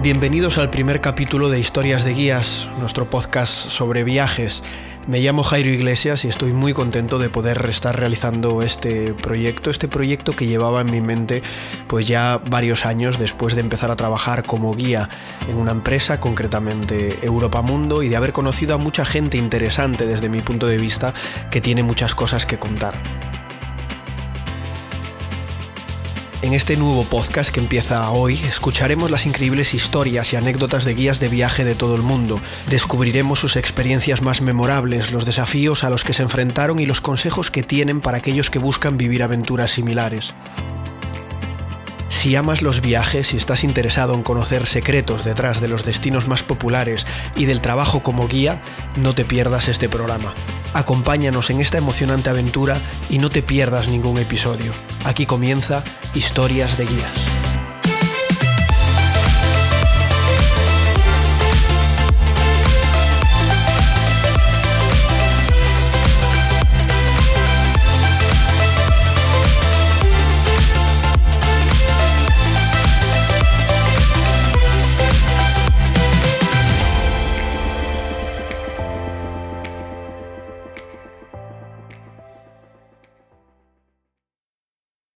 Bienvenidos al primer capítulo de Historias de Guías, nuestro podcast sobre viajes. Me llamo Jairo Iglesias y estoy muy contento de poder estar realizando este proyecto, este proyecto que llevaba en mi mente pues ya varios años después de empezar a trabajar como guía en una empresa, concretamente Europa Mundo, y de haber conocido a mucha gente interesante desde mi punto de vista que tiene muchas cosas que contar. En este nuevo podcast que empieza hoy, escucharemos las increíbles historias y anécdotas de guías de viaje de todo el mundo. Descubriremos sus experiencias más memorables, los desafíos a los que se enfrentaron y los consejos que tienen para aquellos que buscan vivir aventuras similares. Si amas los viajes y estás interesado en conocer secretos detrás de los destinos más populares y del trabajo como guía, no te pierdas este programa. Acompáñanos en esta emocionante aventura y no te pierdas ningún episodio. Aquí comienza Historias de Guías.